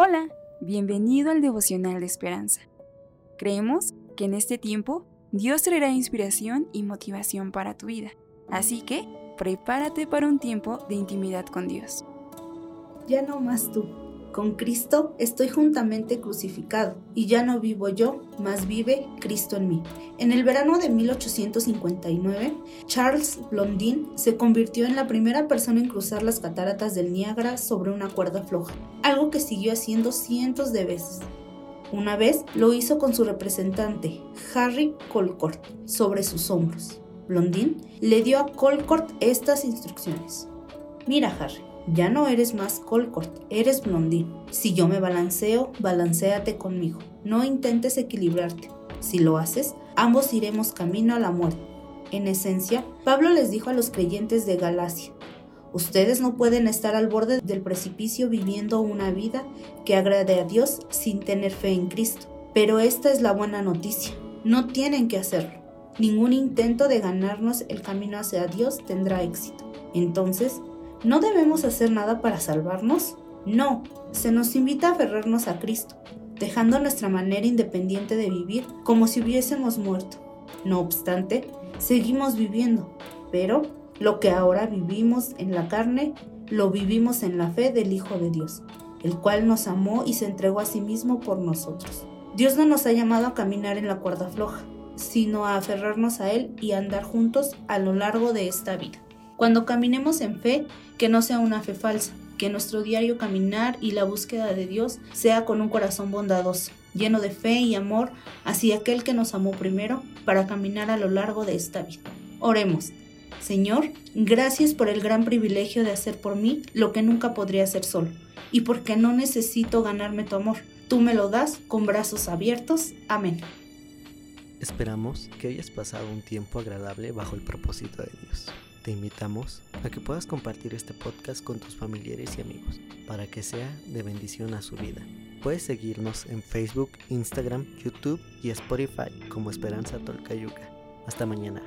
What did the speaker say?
Hola, bienvenido al devocional de esperanza. Creemos que en este tiempo Dios traerá inspiración y motivación para tu vida, así que prepárate para un tiempo de intimidad con Dios. Ya no más tú. Con Cristo estoy juntamente crucificado, y ya no vivo yo, mas vive Cristo en mí. En el verano de 1859, Charles Blondin se convirtió en la primera persona en cruzar las cataratas del Niágara sobre una cuerda floja, algo que siguió haciendo cientos de veces. Una vez lo hizo con su representante, Harry Colcourt, sobre sus hombros. Blondin le dio a Colcourt estas instrucciones. Mira, Harry, ya no eres más Colcourt, eres Blondín. Si yo me balanceo, balanceate conmigo. No intentes equilibrarte. Si lo haces, ambos iremos camino a la muerte. En esencia, Pablo les dijo a los creyentes de Galacia, ustedes no pueden estar al borde del precipicio viviendo una vida que agrade a Dios sin tener fe en Cristo. Pero esta es la buena noticia, no tienen que hacerlo. Ningún intento de ganarnos el camino hacia Dios tendrá éxito. Entonces, ¿No debemos hacer nada para salvarnos? No, se nos invita a aferrarnos a Cristo, dejando nuestra manera independiente de vivir como si hubiésemos muerto. No obstante, seguimos viviendo, pero lo que ahora vivimos en la carne, lo vivimos en la fe del Hijo de Dios, el cual nos amó y se entregó a sí mismo por nosotros. Dios no nos ha llamado a caminar en la cuerda floja, sino a aferrarnos a Él y a andar juntos a lo largo de esta vida. Cuando caminemos en fe, que no sea una fe falsa, que nuestro diario caminar y la búsqueda de Dios sea con un corazón bondadoso, lleno de fe y amor hacia aquel que nos amó primero para caminar a lo largo de esta vida. Oremos. Señor, gracias por el gran privilegio de hacer por mí lo que nunca podría hacer solo, y porque no necesito ganarme tu amor. Tú me lo das con brazos abiertos. Amén. Esperamos que hayas pasado un tiempo agradable bajo el propósito de Dios te invitamos a que puedas compartir este podcast con tus familiares y amigos para que sea de bendición a su vida. Puedes seguirnos en Facebook, Instagram, YouTube y Spotify como Esperanza Tolcayuca. Hasta mañana.